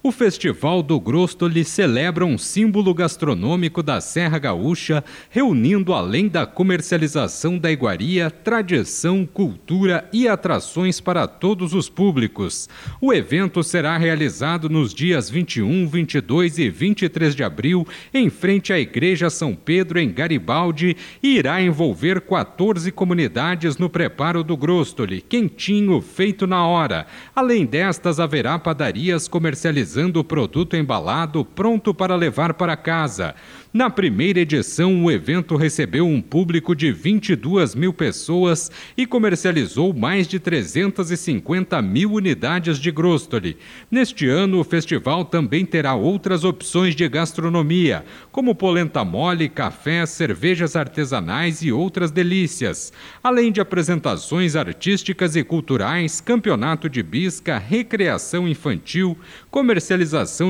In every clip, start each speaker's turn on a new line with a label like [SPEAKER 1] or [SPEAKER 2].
[SPEAKER 1] O Festival do Grostoli celebra um símbolo gastronômico da Serra Gaúcha, reunindo além da comercialização da iguaria, tradição, cultura e atrações para todos os públicos. O evento será realizado nos dias 21, 22 e 23 de abril, em frente à Igreja São Pedro, em Garibaldi, e irá envolver 14 comunidades no preparo do Grostoli, quentinho, feito na hora. Além destas, haverá padarias comercializadas o produto embalado pronto para levar para casa. Na primeira edição, o evento recebeu um público de 22 mil pessoas e comercializou mais de 350 mil unidades de Grostoli. Neste ano, o festival também terá outras opções de gastronomia, como polenta mole, café, cervejas artesanais e outras delícias, além de apresentações artísticas e culturais, campeonato de bisca, recreação infantil, comercialização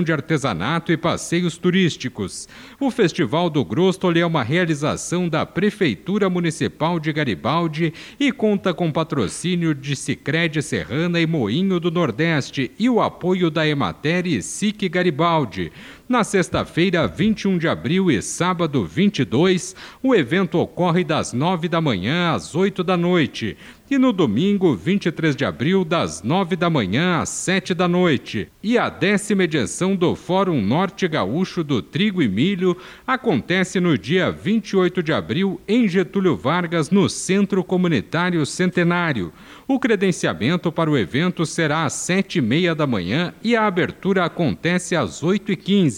[SPEAKER 1] de artesanato e passeios turísticos. O Festival do Grostoli é uma realização da Prefeitura Municipal de Garibaldi e conta com patrocínio de Sicredi Serrana e Moinho do Nordeste e o apoio da Emater e SIC Garibaldi. Na sexta-feira, 21 de abril e sábado 22, o evento ocorre das 9 da manhã às 8 da noite. E no domingo, 23 de abril, das 9 da manhã às 7 da noite. E a décima edição do Fórum Norte Gaúcho do Trigo e Milho acontece no dia 28 de abril em Getúlio Vargas, no Centro Comunitário Centenário. O credenciamento para o evento será às 7 e meia da manhã e a abertura acontece às 8 e 15